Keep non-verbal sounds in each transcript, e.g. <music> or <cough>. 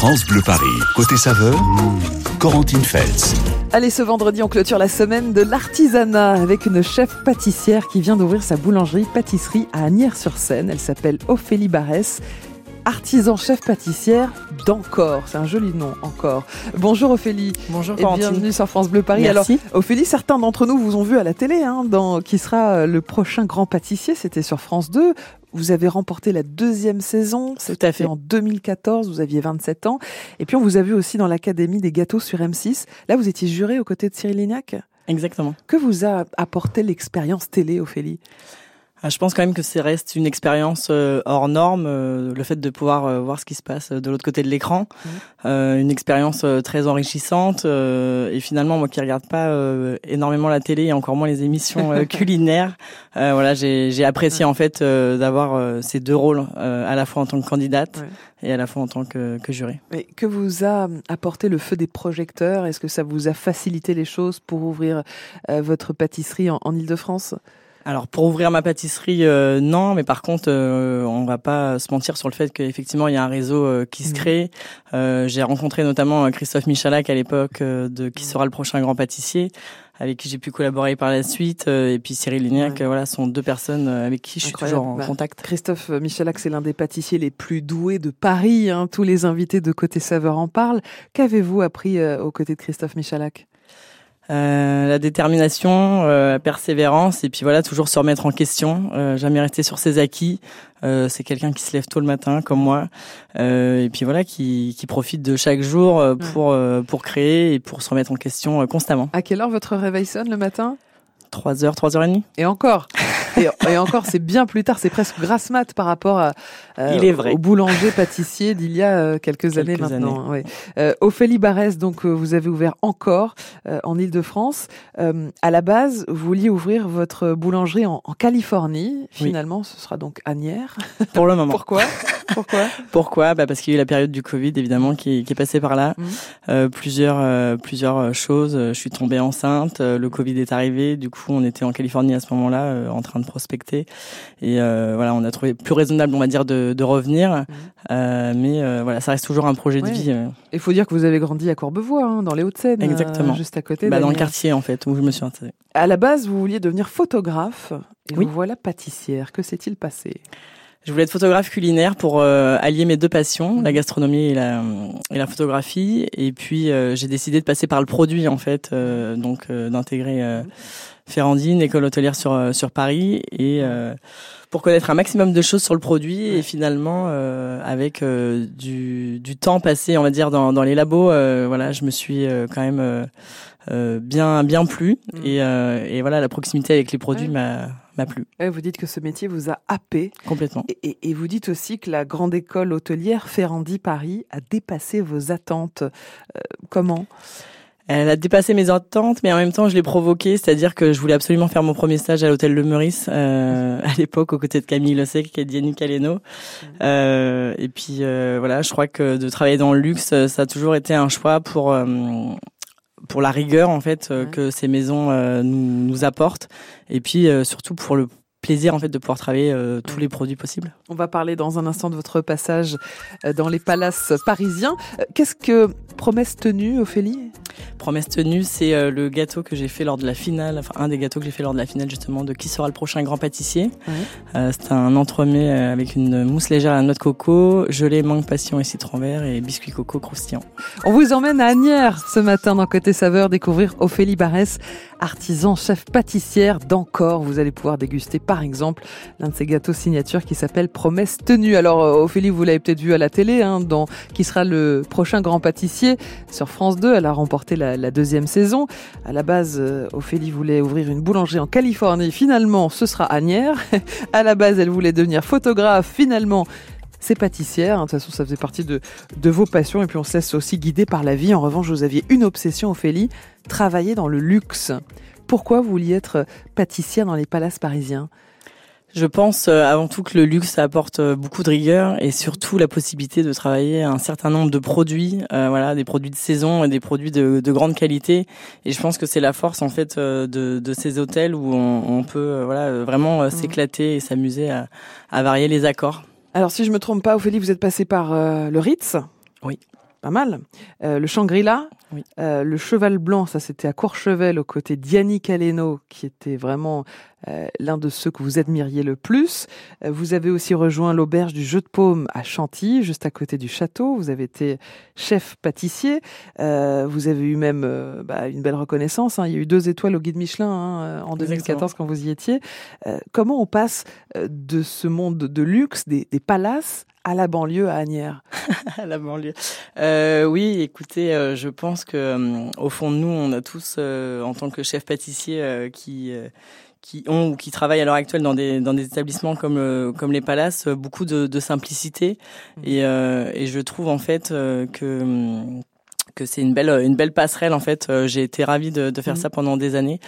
France Bleu Paris. Côté saveur, Corentine Feltz. Allez, ce vendredi, on clôture la semaine de l'artisanat avec une chef pâtissière qui vient d'ouvrir sa boulangerie-pâtisserie à Agnières-sur-Seine. Elle s'appelle Ophélie Barès artisan chef pâtissière d'Encore. C'est un joli nom, Encore. Bonjour Ophélie. Bonjour et bienvenue sur France Bleu Paris. Merci. Alors, Ophélie, certains d'entre nous vous ont vu à la télé, hein, dans qui sera le prochain grand pâtissier. C'était sur France 2. Vous avez remporté la deuxième saison. C'était fait en 2014. Vous aviez 27 ans. Et puis, on vous a vu aussi dans l'Académie des gâteaux sur M6. Là, vous étiez juré aux côtés de Cyril Lignac? Exactement. Que vous a apporté l'expérience télé, Ophélie? Je pense quand même que c'est reste une expérience euh, hors norme, euh, le fait de pouvoir euh, voir ce qui se passe de l'autre côté de l'écran, mmh. une expérience très enrichissante et finalement moi qui regarde pas énormément la télé et encore moins les émissions <laughs> culinaires, voilà j'ai apprécié en fait d'avoir ces deux rôles à la fois en tant que candidate et à la fois en tant que, que juré. Mais que vous a apporté le feu des projecteurs? Est-ce que ça vous a facilité les choses pour ouvrir votre pâtisserie en, en Ile-de-France alors pour ouvrir ma pâtisserie, euh, non, mais par contre, euh, on va pas se mentir sur le fait qu'effectivement il y a un réseau euh, qui se mmh. crée. j'ai rencontré notamment Christophe Michalak à l'époque de qui sera le prochain grand pâtissier, avec qui j'ai pu collaborer par la suite, et puis Cyril Lignac, voilà, sont deux personnes avec qui je suis toujours en bah, contact. Christophe Michalak, c'est l'un des pâtissiers les plus doués de Paris. Hein. Tous les invités de Côté Saveur en parlent. Qu'avez-vous appris aux côtés de Christophe Michalak? Euh, la détermination, euh, la persévérance, et puis voilà, toujours se remettre en question, euh, jamais rester sur ses acquis. c'est quelqu'un qui se lève tôt le matin, comme moi, et puis voilà, qui, qui profite de chaque jour pour pour créer et pour se remettre en question constamment. À quelle heure votre réveil sonne le matin? 3 heures, 3 heures et demie. Et encore? Et, encore, c'est bien plus tard, c'est presque grasse mat par rapport à, euh, Il est vrai. au boulanger pâtissier d'il y a euh, quelques, années maintenant. Euh, Ophélie Barès, donc vous avez ouvert encore en Ile-de-France. à la base, vous vouliez ouvrir votre boulangerie en, Californie. Finalement, ce sera donc Agnières. Pour le moment. Pourquoi? Pourquoi? Pourquoi? Bah Parce qu'il y a eu la période du Covid, évidemment, qui, qui est passée par là. Mmh. plusieurs, plusieurs choses. Je suis tombée enceinte, le Covid est arrivé. Du coup, on était en Californie à ce moment-là, en train de prospecter. Et euh, voilà, on a trouvé plus raisonnable, on va dire, de, revenir. Mhm. Euh, mais euh, voilà, ça reste toujours un projet de vie. Il faut dire que vous avez grandi à Courbevoie, hein, dans les Hauts-de-Seine. Exactement. juste à côté. Bah, dans le quartier, en fait, où je me suis installée. À la base, vous vouliez devenir photographe. Et vous voilà pâtissière. Que s'est-il passé? Je voulais être photographe culinaire pour allier mes deux passions, la mhm. gastronomie et la, et la photographie. Et puis j'ai décidé de passer par le produit en fait, donc d'intégrer mhm. Ferrandine, école hôtelière sur euh, sur Paris et euh, pour connaître un maximum de choses sur le produit et finalement euh, avec du, du temps passé on va dire dans, dans les labos voilà je me suis quand même bien bien plu mm. et, et voilà la proximité avec les produits m'a m'a plu. vous dites que ce métier vous a happé. Complètement. Et, et, vous dites aussi que la grande école hôtelière Ferrandi Paris a dépassé vos attentes. comment? Elle a dépassé mes attentes, mais en même temps, je l'ai provoqué, c'est-à-dire que je voulais absolument faire mon premier stage à l'hôtel Le Meurice euh, <laughs> à l'époque, aux côtés de Camille Lossec et Diane Caleno. Mmh. Euh, et puis euh, voilà, je crois que de travailler dans le luxe, ça a toujours été un choix pour euh, pour la rigueur en fait que ces maisons nous, nous apportent, et puis surtout pour le plaisir en fait de pouvoir travailler euh, tous les produits possibles. On va parler dans un instant de votre passage euh, dans les palaces parisiens. Euh, qu'est-ce que promesse tenue, Ophélie? Promesse tenue, c'est le gâteau que j'ai fait lors de la finale, enfin un des gâteaux que j'ai fait lors de la finale justement de qui sera le prochain grand pâtissier. c'est un entremets avec une mousse légère à la noix de coco, gelée mangue passion et citron vert et biscuit coco croustillant. On vous emmène à Agnières ce matin dans Côté Saveur découvrir Ophélie Barès, artisan chef pâtissière d'Encore. Vous allez pouvoir déguster par exemple l'un de ces gâteaux signature qui s'appelle Promesse tenue. Alors euh, Ophélie, vous l'avez peut-être vu à la télé, hein, qui sera le prochain grand pâtissier sur France 2. Elle a remporté la, deuxième saison. À la base, euh, Ophélie voulait ouvrir une boulangerie en Californie. Finalement, ce sera Agnières. <laughs> à la base, elle voulait devenir photographe. Finalement, c'est pâtissière. De toute façon, ça faisait partie de, de vos passions. Et puis, on se laisse aussi guider par la vie. En revanche, vous aviez une obsession, Ophélie, travailler dans le luxe. Pourquoi vous vouliez être pâtissière dans les palaces parisiens? Je pense euh, avant tout que le luxe apporte euh, beaucoup de rigueur et surtout la possibilité de travailler un certain nombre de produits, euh, voilà, des produits de saison et des produits de, de grande qualité. Et je pense que c'est la force en fait de, de ces hôtels où on, on peut voilà vraiment mmh. s'éclater et s'amuser à, à, varier les accords. Alors si je me trompe pas, Ophélie, vous êtes passée par le Ritz? Oui. Pas mal. Euh, le Shangri-La, Oui. euh, le Cheval Blanc, ça c'était à Courchevel aux côtés d'Yannick Aleno, qui était vraiment euh, l'un de ceux que vous admiriez le plus. Euh, vous avez aussi rejoint l'auberge du Jeu de Paume à Chantilly, juste à côté du château. Vous avez été chef pâtissier. Euh, vous avez eu même euh, bah, une belle reconnaissance. hein. Il y a eu deux étoiles au guide Michelin hein, en 2014 quand vous y étiez. Euh, comment on passe de ce monde de luxe, des, des palaces, à la banlieue à Agnières <laughs> à la banlieue. Euh, oui, écoutez, euh, je pense que euh, au fond de nous, on a tous, euh, en tant que chef pâtissier, euh, qui euh, qui ont ou qui travaillent à l'heure actuelle dans des dans des établissements comme euh, comme les Palaces, beaucoup de, de simplicité et euh, et je trouve en fait euh, que hum, que c'est une belle une belle passerelle en fait. J'ai été ravie de, de faire Mhm. ça pendant des années.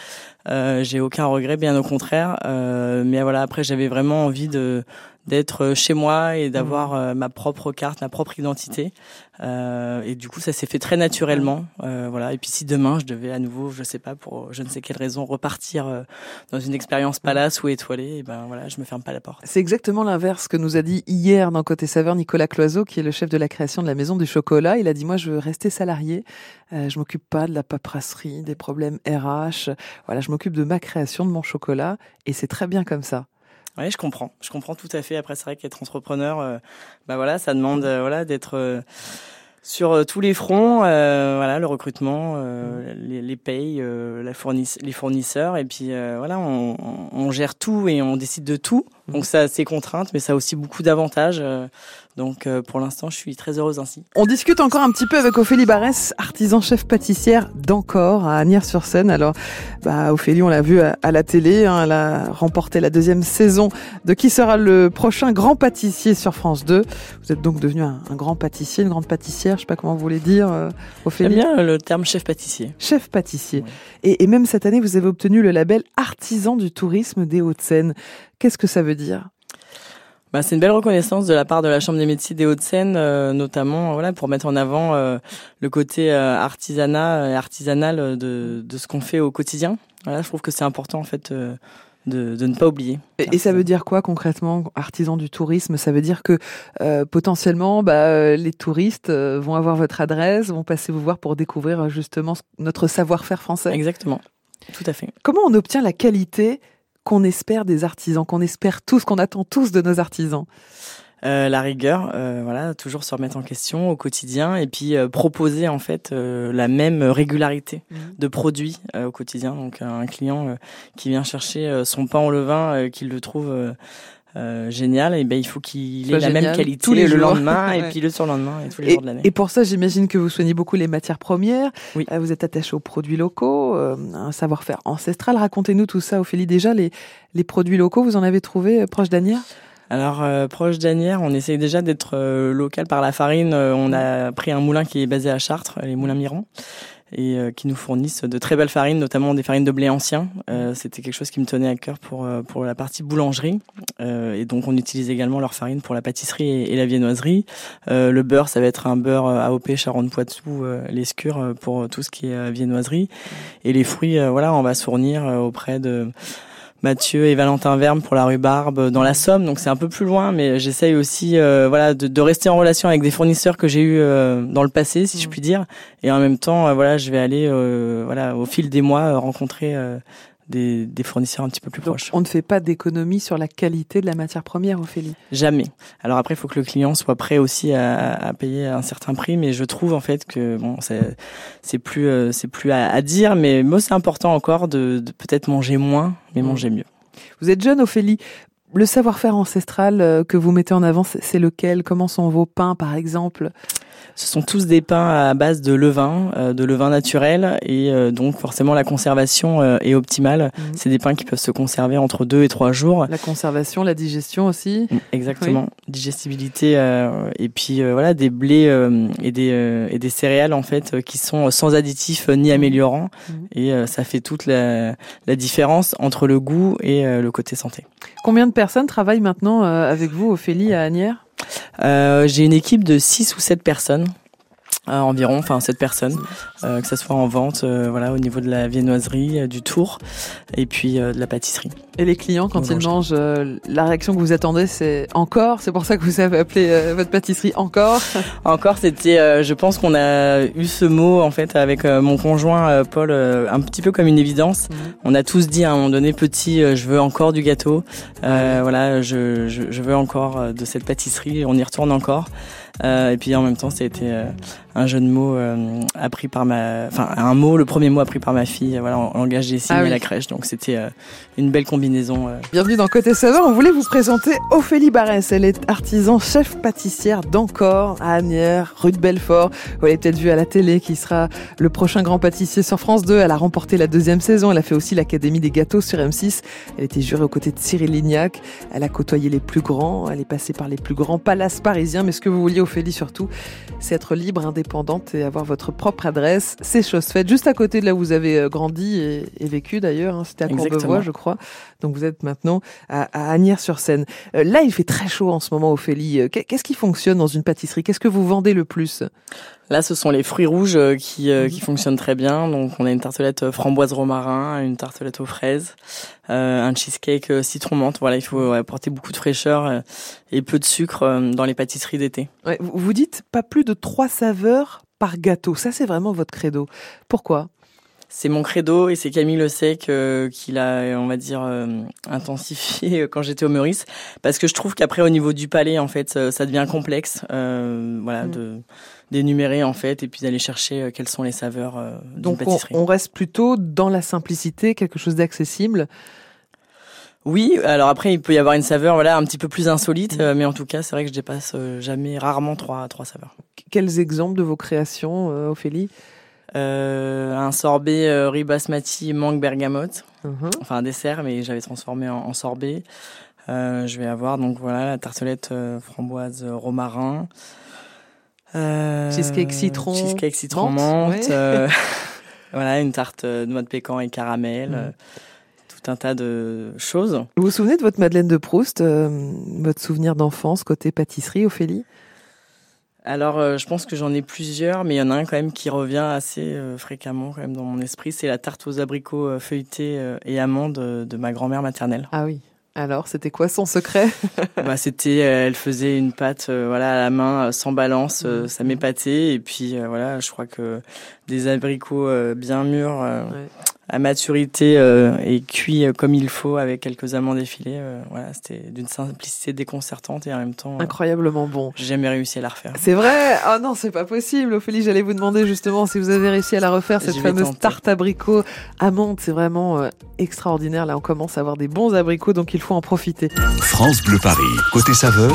Euh, J'ai aucun regret, bien au contraire. Euh, mais voilà, après j'avais vraiment envie de d'être chez moi et d'avoir euh, ma propre carte, ma propre identité. Euh, et du coup, ça s'est fait très naturellement. Euh, voilà. Et puis si demain je devais à nouveau, je sais pas pour je ne sais quelle raison repartir euh, dans une expérience palace ou étoilée, et ben voilà, je me ferme pas la porte. C'est exactement l'inverse que nous a dit hier dans Côté Saveur Nicolas Cloiseau, qui est le chef de la création de la Maison du Chocolat. Il a dit, moi, je veux rester salarié. Euh, je m'occupe pas de la paperasserie, des problèmes RH. Voilà, je m'occupe de ma création, de mon chocolat. Et c'est très bien comme ça. Ouais, je comprends. Je comprends tout à fait. Après, c'est vrai qu'être entrepreneur, euh, bah voilà, ça demande euh, voilà d'être euh, sur euh, tous les fronts. euh, voilà, le recrutement, euh, les, les payes, euh, la fourniss- les fournisseurs, et puis euh, voilà, on, on- on gère tout et on décide de tout. Donc ça a ses contraintes, mais ça a aussi beaucoup d'avantages. euh, donc euh, pour l'instant, je suis très heureuse ainsi. On discute encore un petit peu avec Ophélie Barès, artisan chef pâtissière d'Encore à Agnières-sur-Seine. Alors, bah, Ophélie, on l'a vu à, la télé, hein, elle a remporté la deuxième saison de Qui sera le prochain grand pâtissier sur France 2. Vous êtes donc devenu un, un grand pâtissier, une grande pâtissière, je sais pas comment vous voulez dire, euh, J'aime Ophélie. bien euh, le terme chef pâtissier. Chef pâtissier. Et même cette année, vous avez obtenu le label artisan du tourisme des Hauts-de-Seine. Qu'est-ce que ça veut dire? Bah, c'est une belle reconnaissance de la part de la Chambre des métiers des Hauts-de-Seine, euh, notamment voilà pour mettre en avant euh, le côté euh, artisanat et artisanal de, de ce qu'on fait au quotidien. Voilà, je trouve que c'est important en fait euh, de, de ne pas oublier. Et, et ça veut dire quoi concrètement, artisan du tourisme? Ça veut dire que euh, potentiellement, bah, euh, les touristes euh, vont avoir votre adresse, vont passer vous voir pour découvrir euh, justement notre savoir-faire français? Exactement, tout à fait. Comment on obtient la qualité qu'on espère des artisans, qu'on espère tous, qu'on attend tous de nos artisans Euh, la rigueur, euh, voilà, toujours se remettre en question au quotidien et puis euh, proposer en fait euh, la même régularité de produits euh, au quotidien. Donc un client euh, qui vient chercher son pain au levain, euh, qu'il le trouve euh, génial, et ben il faut qu'il ait la même qualité tous les le jours. lendemain <laughs> et puis le surlendemain et tous les Et, jours de l'année. et pour ça, j'imagine que vous soignez beaucoup les matières premières. Oui. Euh, Vous êtes attaché aux produits locaux, euh, un savoir-faire ancestral. Racontez-nous tout ça, Ophélie. Déjà, les, les produits locaux, vous en avez trouvé euh, proche d'Anières? Alors euh, proche d'Anières, on essaye déjà d'être euh, local par la farine. Euh, on a pris un moulin qui est basé à Chartres, les moulins Miran, et euh, qui nous fournissent de très belles farines, notamment des farines de blé ancien. Euh, C'était quelque chose qui me tenait à cœur pour euh, pour la partie boulangerie, Euh, et donc on utilise également leur farine pour la pâtisserie et, et la viennoiserie. Euh, le beurre, ça va être un beurre AOP Charente-Poitou, euh, l'escure pour tout ce qui est euh, viennoiserie, et les fruits, euh, voilà, on va se fournir euh, auprès de Mathieu et Valentin Verme pour la rhubarbe euh, dans la Somme, donc c'est un peu plus loin, mais j'essaye aussi euh, voilà de, de rester en relation avec des fournisseurs que j'ai eu euh, dans le passé, si je Mm. puis dire, et en même temps euh, voilà je vais aller euh, voilà au fil des mois rencontrer euh, des, des fournisseurs un petit peu plus Donc, proches. on ne fait pas d'économie sur la qualité de la matière première, Ophélie? Jamais. Alors après, il faut que le client soit prêt aussi à, à payer un certain prix, mais je trouve en fait que bon, c'est plus euh, c'est plus à, à dire, mais moi c'est important encore de, de peut-être manger moins, mais Mm. manger mieux. Vous êtes jeune, Ophélie. Le savoir-faire ancestral euh, que vous mettez en avant, c'est lequel? Comment sont vos pains, par exemple? Ce sont tous des pains à base de levain, euh, de levain naturel, et euh, donc forcément la conservation euh, est optimale. Mhm. C'est des pains qui peuvent se conserver entre deux et trois jours. La conservation, la digestion aussi Mm, Exactement, digestibilité euh, et puis euh, voilà des blés euh, et des euh, et des céréales en fait qui sont sans additifs ni améliorants Mhm. et euh, ça fait toute la, la différence entre le goût et le côté santé. Combien de personnes travaillent maintenant euh, avec vous, Ophélie, à Agnières? J'ai une équipe de 6 ou 7 personnes environ, enfin sept personnes, euh, que ce soit en vente, euh, voilà, au niveau de la viennoiserie, euh, du tour, et puis de la pâtisserie. Et les clients, quand ils mangent, la réaction que vous attendez, c'est encore. C'est pour ça que vous avez appelé votre pâtisserie encore? <laughs> encore, c'était, je pense qu'on a eu ce mot en fait avec mon conjoint Paul, un petit peu comme une évidence. Mhm. On a tous dit à un moment donné, petit, je veux encore du gâteau. voilà, je, je, je, veux encore de cette pâtisserie. On y retourne encore. et puis en même temps, été un jeu de mots euh, appris par ma, enfin un mot, le premier mot appris par ma fille, voilà, en langage des signes ah à la crèche. Donc c'était euh, une belle combinaison. Euh. Bienvenue dans Côté Saveur. On voulait vous présenter Ophélie Barès. Elle est artisan chef pâtissière d'Ancor à Agnières, rue de Belfort. Vous l'avez peut-être vu à la télé, qui sera le prochain grand pâtissier sur France 2. Elle a remporté la deuxième saison. Elle a fait aussi l'Académie des gâteaux sur M6. Elle était jurée aux côtés de Cyril Lignac. Elle a côtoyé les plus grands. Elle est passée par les plus grands palaces parisiens. Mais ce que vous vouliez, Ophélie, surtout, c'est être libre, indépendante indépendante et avoir votre propre adresse. C'est chose faite, juste à côté de là où vous avez euh, grandi et, vécu d'ailleurs. Hein. C'était à Courbevoie, je crois. Donc vous êtes maintenant à, à Agnières-sur-Seine. Euh, là, il fait très chaud en ce moment, Ophélie. Euh, qu'est-ce qui fonctionne dans une pâtisserie? Qu'est-ce que vous vendez le plus? Là, ce sont les fruits rouges qui, mhm. qui fonctionnent très bien. Donc, on a une tartelette framboise romarin, une tartelette aux fraises, un cheesecake citron menthe. Voilà, il faut apporter beaucoup de fraîcheur et peu de sucre dans les pâtisseries d'été. Ouais, vous dites pas plus de trois saveurs par gâteau. Ça, c'est vraiment votre credo. Pourquoi? C'est mon credo et c'est Camille Le Sec euh, qui l'a, on va dire, euh, intensifié quand j'étais au Meurice, parce que je trouve qu'après au niveau du palais, en fait, ça, devient complexe, euh, voilà, mm. de d'énumérer en fait et puis d'aller chercher quelles sont les saveurs Donc pâtisserie. On, on reste plutôt dans la simplicité, quelque chose d'accessible. Oui, alors après il peut y avoir une saveur voilà un petit peu plus insolite, mm. mais en tout cas c'est vrai que je dépasse jamais, rarement trois trois saveurs. Quels exemples de vos créations, Ophélie? euh, un sorbet euh, riz basmati mangue bergamote, mhm. enfin un dessert, mais j'avais transformé en, sorbet. Euh, je vais avoir donc voilà la tartelette euh, framboise romarin. cheesecake citron. Cheesecake citron menthe. <laughs> <laughs> voilà une tarte noix de pécan et caramel. Tout un tas de choses. Vous vous souvenez de votre Madeleine de Proust, votre souvenir d'enfance côté pâtisserie, Ophélie? Alors, euh, je pense que j'en ai plusieurs, mais il y en a un quand même qui revient assez euh, fréquemment quand même dans mon esprit. C'est la tarte aux abricots euh, feuilletés et amandes de ma grand-mère maternelle. Ah oui. Alors, c'était quoi son secret? <laughs> Bah, c'était, elle faisait une pâte, voilà, à la main, sans balance, mmh. ça m'épatait. Et puis, voilà, je crois que des abricots bien mûrs à maturité euh, et cuit euh, comme il faut avec quelques amandes effilées. Euh, voilà, c'était d'une simplicité déconcertante et en même temps incroyablement bon. J'ai jamais réussi à la refaire. C'est vrai Oh non, c'est pas possible. Ophélie, j'allais vous demander justement si vous avez réussi à la refaire cette fameuse tarte abricot amande. C'est vraiment extraordinaire. Là, on commence à avoir des bons abricots, donc il faut en profiter. France Bleu Paris, côté saveur,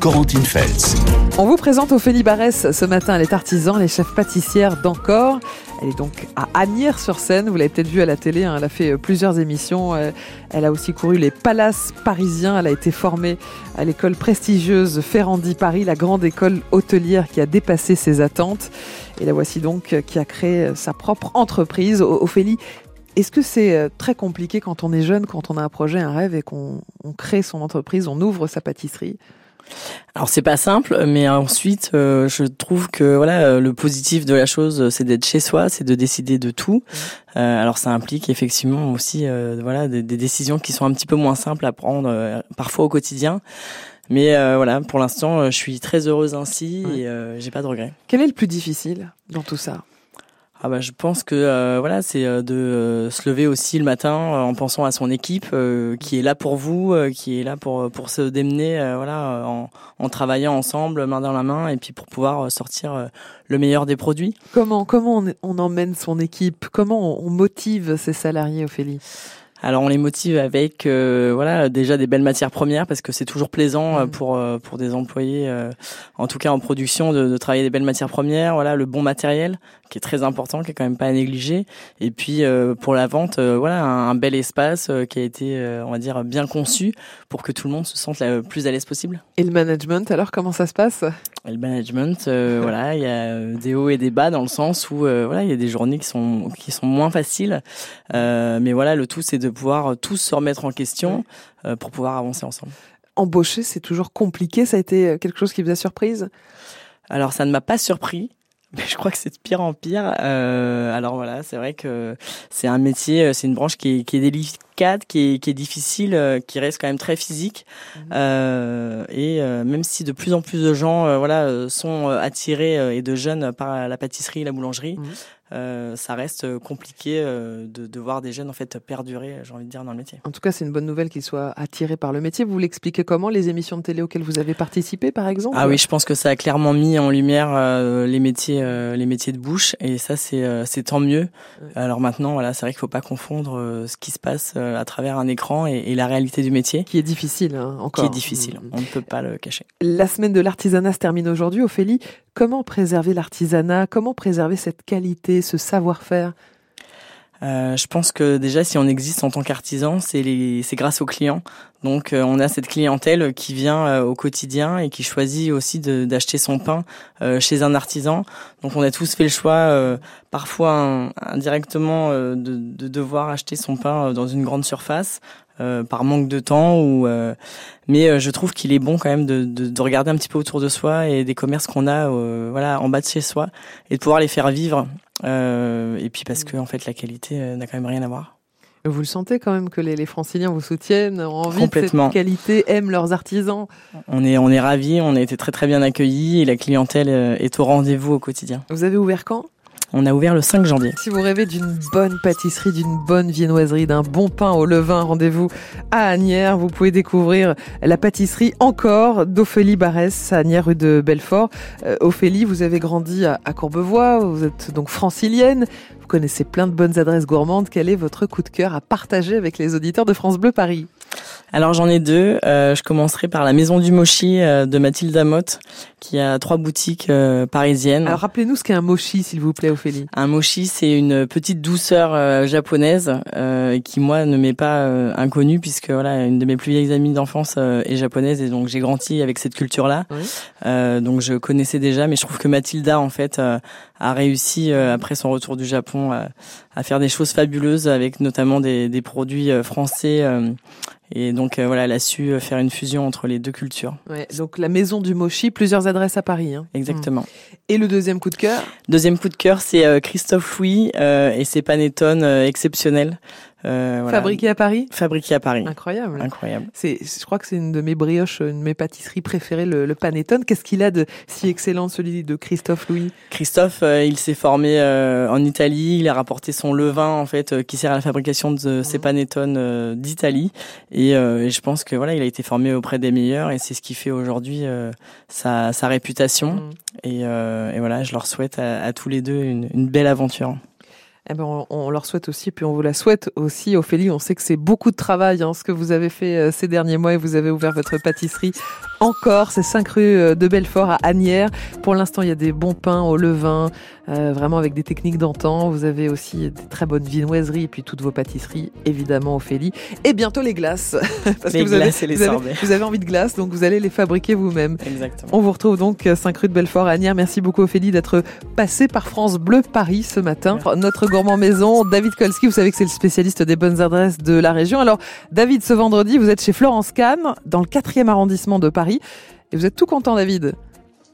Corentine Feltz. On vous présente Ophélie Barès ce matin. Elle est artisan, les chefs pâtissières d'Encore. Elle est donc à Agnières-sur-Seine. Vous l'avez peut-être vu à la télé. Hein. Elle a fait euh, plusieurs émissions. Euh, elle a aussi couru les palaces parisiens. Elle a été formée à l'école prestigieuse Ferrandi Paris, la grande école hôtelière qui a dépassé ses attentes. Et la voici donc euh, qui a créé sa propre entreprise. Ophélie, est-ce que c'est très compliqué quand on est jeune, quand on a un projet, un rêve et qu'on crée son entreprise, on ouvre sa pâtisserie? Alors c'est pas simple, mais ensuite euh, je trouve que voilà euh, le positif de la chose, c'est d'être chez soi, c'est de décider de tout. Euh, alors ça implique effectivement aussi voilà des, décisions qui sont un petit peu moins simples à prendre parfois au quotidien. Mais voilà, pour l'instant, je suis très heureuse ainsi et j'ai pas de regrets. Quel est le plus difficile dans tout ça? Ah bah, je pense que euh, voilà, c'est euh, de euh, se lever aussi le matin en pensant à son équipe qui est là pour vous, qui est là pour pour se démener, voilà, en, en, travaillant ensemble, main dans la main, et puis pour pouvoir sortir le meilleur des produits. Comment comment on, on emmène son équipe? Comment on motive ses salariés, Ophélie? Alors on les motive avec euh, voilà déjà des belles matières premières parce que c'est toujours plaisant euh, mm. pour euh, pour des employés en tout cas en production de, de, travailler des belles matières premières voilà le bon matériel qui est très important qui est quand même pas à négliger et puis pour la vente voilà un, bel espace qui a été on va dire bien conçu pour que tout le monde se sente le plus à l'aise possible. Et le management alors comment ça se passe? Et Le management <laughs> voilà il y a des hauts et des bas dans le sens où voilà il y a des journées qui sont qui sont moins faciles mais voilà le tout c'est de pouvoir euh, tous se remettre en question euh, pour pouvoir avancer ensemble. Embaucher, c'est toujours compliqué. Ça a été euh, quelque chose qui vous a surprise? Alors, ça ne m'a pas surpris. <laughs> mais je crois que c'est de pire en pire. Euh, alors voilà, c'est vrai que c'est un métier, euh, c'est une branche qui est, qui est délicate, qui est, qui est difficile, euh, qui reste quand même très physique. Mhm. Euh, et euh, même si de plus en plus de gens, voilà, sont attirés et de jeunes par la pâtisserie, la boulangerie, mhm. Euh, ça reste compliqué euh, de, de, voir des jeunes en fait perdurer, j'ai envie de dire, dans le métier. En tout cas, c'est une bonne nouvelle qu'ils soient attirés par le métier. Vous l'expliquez comment les émissions de télé auxquelles vous avez participé, par exemple? Ah oui, je pense que ça a clairement mis en lumière euh, les métiers, les métiers de bouche, et ça c'est c'est tant mieux. Alors maintenant, voilà, c'est vrai qu'il faut pas confondre ce qui se passe à travers un écran et, et, la réalité du métier, qui est difficile hein, encore. Qui est difficile, mm, mm. on ne peut pas le cacher. La semaine de l'artisanat se termine aujourd'hui. Ophélie, comment préserver l'artisanat? Comment préserver cette qualité ce savoir-faire? Euh, je pense que déjà, si on existe en tant qu'artisan, c'est grâce aux clients. Donc, euh, on a cette clientèle qui vient euh, au quotidien et qui choisit aussi d'acheter son pain euh, chez un artisan. Donc, on a tous fait le choix, parfois indirectement, de, de, devoir acheter son pain dans une grande surface. par manque de temps ou mais je trouve qu'il est bon quand même de, de, de, regarder un petit peu autour de soi et des commerces qu'on a voilà en bas de chez soi et de pouvoir les faire vivre euh, et puis parce que en fait la qualité euh, n'a quand même rien à voir. Vous le sentez quand même que les, les franciliens vous soutiennent, ont envie de cette qualité, aiment leurs artisans. On est on est ravis, on a été très très bien accueillis et la clientèle euh, est au rendez-vous au quotidien. Vous avez ouvert quand? On a ouvert le 5 janvier. Si vous rêvez d'une bonne pâtisserie, d'une bonne viennoiserie, d'un bon pain au levain, rendez-vous à Agnières. Vous pouvez découvrir la pâtisserie encore d'Ophélie Barès à Agnières rue de Belfort. Euh, Ophélie, vous avez grandi à, Courbevoie, vous êtes donc francilienne. Vous connaissez plein de bonnes adresses gourmandes. Quel est votre coup de cœur à partager avec les auditeurs de France Bleu Paris? Alors j'en ai deux. Euh, je commencerai par la Maison du Mochi euh, de Mathilde Amotte, qui a trois boutiques euh, parisiennes. Alors rappelez-nous ce qu'est un mochi, s'il vous plaît, Ophélie. Un mochi, c'est une petite douceur japonaise qui moi ne m'est pas inconnue puisque voilà une de mes plus vieilles amies d'enfance est japonaise et donc j'ai grandi avec cette culture-là. donc je connaissais déjà, mais je trouve que Mathilda en fait a réussi après son retour du Japon à faire des choses fabuleuses avec notamment des, des produits français et donc euh, voilà, elle a su euh, faire une fusion entre les deux cultures. Ouais, donc la maison du mochi, plusieurs adresses à Paris. Hein. Exactement. Mmh. Et le deuxième coup de cœur? Deuxième coup de cœur, c'est euh, Christophe Louis et ses panettone exceptionnels. Euh, Fabriqué à Paris Fabriqué à Paris. Incroyable. Incroyable. C'est, je crois que c'est une de mes brioches, une de mes pâtisseries préférées, le, le panettone. Qu'est-ce qu'il a de si excellent, celui de Christophe Louis? Christophe, euh, il s'est formé euh, en Italie. Il a rapporté son levain, en fait, qui sert à la fabrication de ces mhm. panettones d'Italie. Et, je pense que voilà, il a été formé auprès des meilleurs et c'est ce qui fait aujourd'hui sa, sa, réputation. Mhm. Et, et, voilà, je leur souhaite à, à tous les deux une, une belle aventure. Eh ben, on, leur souhaite aussi, puis on vous la souhaite aussi, Ophélie. On sait que c'est beaucoup de travail, hein, ce que vous avez fait euh, ces derniers mois et vous avez ouvert votre pâtisserie encore. C'est 5 rue euh, de Belfort à Agnières. Pour l'instant, il y a des bons pains au levain, euh, vraiment avec des techniques d'antan. Vous avez aussi des très bonnes viennoiseries et puis toutes vos pâtisseries, évidemment, Ophélie. Et bientôt les glaces. <laughs> Parce que vous avez, et les vous, avez, vous avez, envie de glace, donc vous allez les fabriquer vous-même. Exactement. On vous retrouve donc 5 rue de Belfort à Agnières. Merci beaucoup, Ophélie, d'être passée par France Bleu Paris ce matin. Notre gourmand maison. David Kolski, vous savez que c'est le spécialiste des bonnes adresses de la région. Alors, David, ce vendredi, vous êtes chez Florence Cannes, dans le 4e arrondissement de Paris. Et vous êtes tout content, David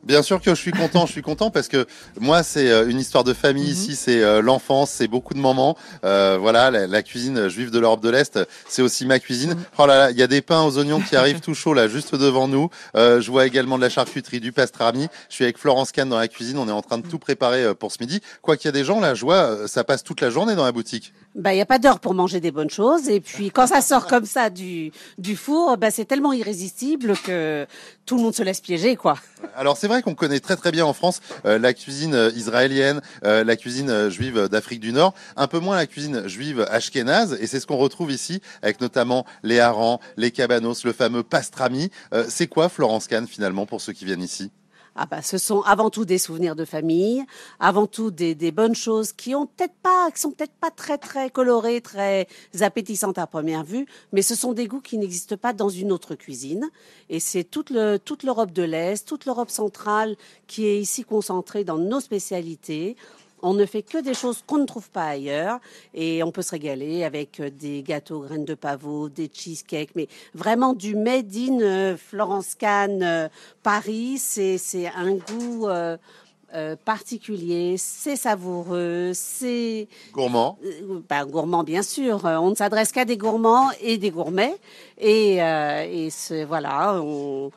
Bien sûr que je suis content, je suis content parce que moi c'est euh, une histoire de famille mhm. ici, c'est euh, l'enfance, c'est beaucoup de moments. Euh, voilà, la, cuisine juive de l'Europe de l'Est, c'est aussi ma cuisine. Mhm. Oh là là, il y a des pains aux oignons qui arrivent tout chaud là, juste devant nous. je vois également de la charcuterie, du pastrami. Je suis avec Florence Kahn dans la cuisine, on est en train de tout préparer pour ce midi. Quoi qu'il y a des gens là, je vois, ça passe toute la journée dans la boutique. Bah, il y a pas d'heure pour manger des bonnes choses. Et puis, quand ça sort comme ça du, du four, bah, c'est tellement irrésistible que tout le monde se laisse piéger, quoi. Alors, c'est vrai qu'on connaît très, très bien en France euh, la cuisine euh, israélienne, euh, la cuisine juive d'Afrique du Nord, un peu moins la cuisine juive ashkénaze. Et c'est ce qu'on retrouve ici avec notamment les harengs, les cabanos, le fameux pastrami. c'est quoi Florence Kahn, finalement, pour ceux qui viennent ici? Ah bah, ce sont avant tout des souvenirs de famille, avant tout des, des bonnes choses qui ont peut-être pas, qui sont peut-être pas très très colorées, très appétissantes à première vue, mais ce sont des goûts qui n'existent pas dans une autre cuisine. Et c'est toute le, toute l'Europe de l'Est, toute l'Europe centrale qui est ici concentrée dans nos spécialités. On ne fait que des choses qu'on ne trouve pas ailleurs et on peut se régaler avec euh, des gâteaux graines de pavot, des cheesecakes, mais vraiment du made in euh, Florence Cannes euh, Paris. C'est un goût euh, particulier, c'est savoureux, c'est Gourmand. euh, ben, gourmand bien sûr. Euh, On ne s'adresse qu'à des gourmands et des gourmets. Et, et voilà, on,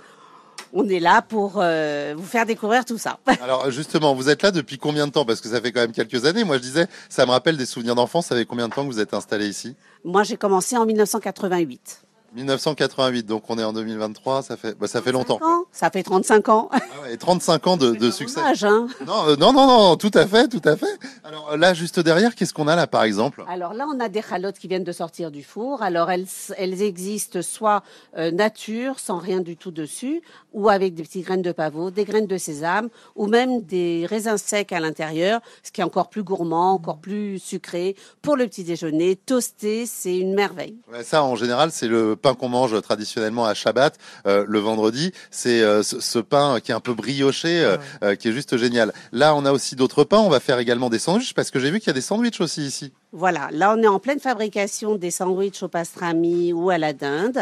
on est là pour euh, vous faire découvrir tout ça. <laughs> Alors justement, vous êtes là depuis combien de temps? Parce que ça fait quand même quelques années. Moi, je disais, ça me rappelle des souvenirs d'enfance. Ça fait combien de temps que vous êtes installé ici? Moi, j'ai commencé en 1988. 1988, donc on est en 2023, ça fait, bah, ça fait longtemps. 35 ans Ça fait 35 ans. Ah ouais, et 35 ans de, de succès. Dommage, hein. Non, euh, non, non, non, tout à fait, tout à fait. Alors là, juste derrière, qu'est-ce qu'on a là, par exemple? Alors là, on a des chalotes qui viennent de sortir du four. Alors elles, elles existent soit euh, nature, sans rien du tout dessus, ou avec des petites graines de pavot, des graines de sésame, ou même des raisins secs à l'intérieur, ce qui est encore plus gourmand, encore plus sucré. Pour le petit déjeuner, toasté, c'est une merveille. Ouais, Ça, en général, c'est le pain qu'on mange traditionnellement à Shabbat euh, le vendredi. C'est euh, ce, ce pain qui est un peu brioché, euh, qui est juste génial. Là, on a aussi d'autres pains. On va faire également des sandwichs parce que j'ai vu qu'il y a des sandwichs aussi ici. Voilà, là on est en pleine fabrication des sandwichs au pastrami ou à la dinde.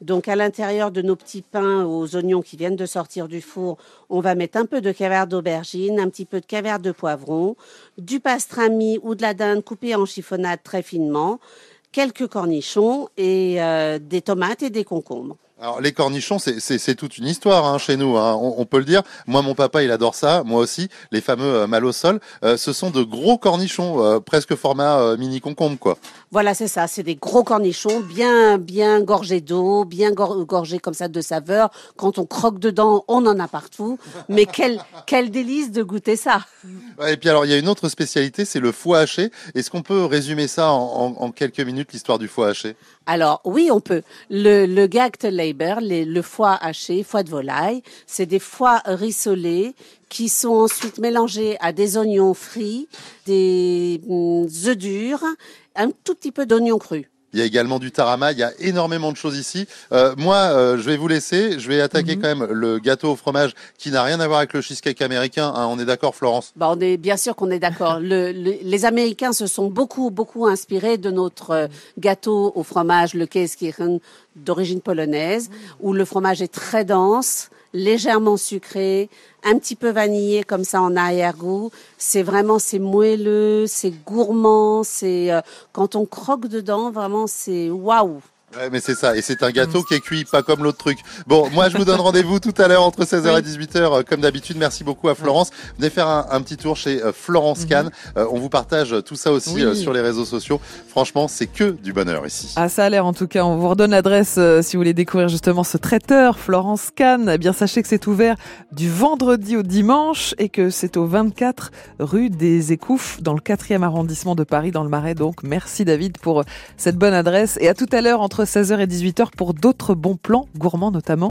Donc à l'intérieur de nos petits pains aux oignons qui viennent de sortir du four, on va mettre un peu de caviar d'aubergine, un petit peu de caviar de poivron, du pastrami ou de la dinde coupée en chiffonnade très finement, quelques cornichons et euh, des tomates et des concombres. Alors les cornichons, c'est- toute une histoire hein, chez nous. hein. On, peut le dire. Moi, mon papa, il adore ça. Moi aussi. Les fameux euh, mal au sol. Euh, ce sont de gros cornichons, euh, presque format mini concombre, quoi. Voilà, c'est ça, c'est des gros cornichons bien bien gorgés d'eau, bien gor- gorgés comme ça de saveur. Quand on croque dedans, on en a partout. Mais quel <laughs> quel délice de goûter ça. Et puis alors, il y a une autre spécialité, c'est le foie haché. Est-ce qu'on peut résumer ça en, en- en quelques minutes, l'histoire du foie haché? Alors oui, on peut. Le, le labor, les- le foie haché, foie de volaille, c'est des foies rissolés qui sont ensuite mélangés à des oignons frits, des mm, œufs durs, un tout petit peu d'oignons crus. Il y a également du tarama. Il y a énormément de choses ici. Euh, moi, euh, je vais vous laisser. Je vais attaquer quand même le gâteau au fromage qui n'a rien à voir avec le cheesecake américain. hein. on est d'accord, Florence? Bah, on est bien sûr qu'on est d'accord. Le- le- les Américains se sont beaucoup beaucoup inspirés de notre euh, gâteau au fromage, le Käsekuchen d'origine polonaise, où le fromage est très dense, légèrement sucré, un petit peu vanillé comme ça en arrière-goût. C'est vraiment c'est moelleux, c'est gourmand, c'est euh, quand on croque dedans, vraiment c'est waouh. Ouais, mais c'est ça. Et c'est un gâteau qui est cuit, pas comme l'autre truc. Bon, moi, je vous donne rendez-vous tout à l'heure entre 16h et 18h, euh, comme d'habitude. Merci beaucoup à Florence. Venez faire un, un petit tour chez euh, Florence Cannes. Euh, on vous partage tout ça aussi Oui. euh, sur les réseaux sociaux. Franchement, c'est que du bonheur ici. Ah, ça a l'air en tout cas. On vous redonne l'adresse euh, si vous voulez découvrir justement ce traiteur, Florence Cannes. Eh bien, sachez que c'est ouvert du vendredi au dimanche et que c'est au 24 rue des Écouffes dans le 4e arrondissement de Paris, dans le Marais. Donc, merci David pour euh, cette bonne adresse. Et à tout à l'heure entre 16h et 18h pour d'autres bons plans gourmands notamment.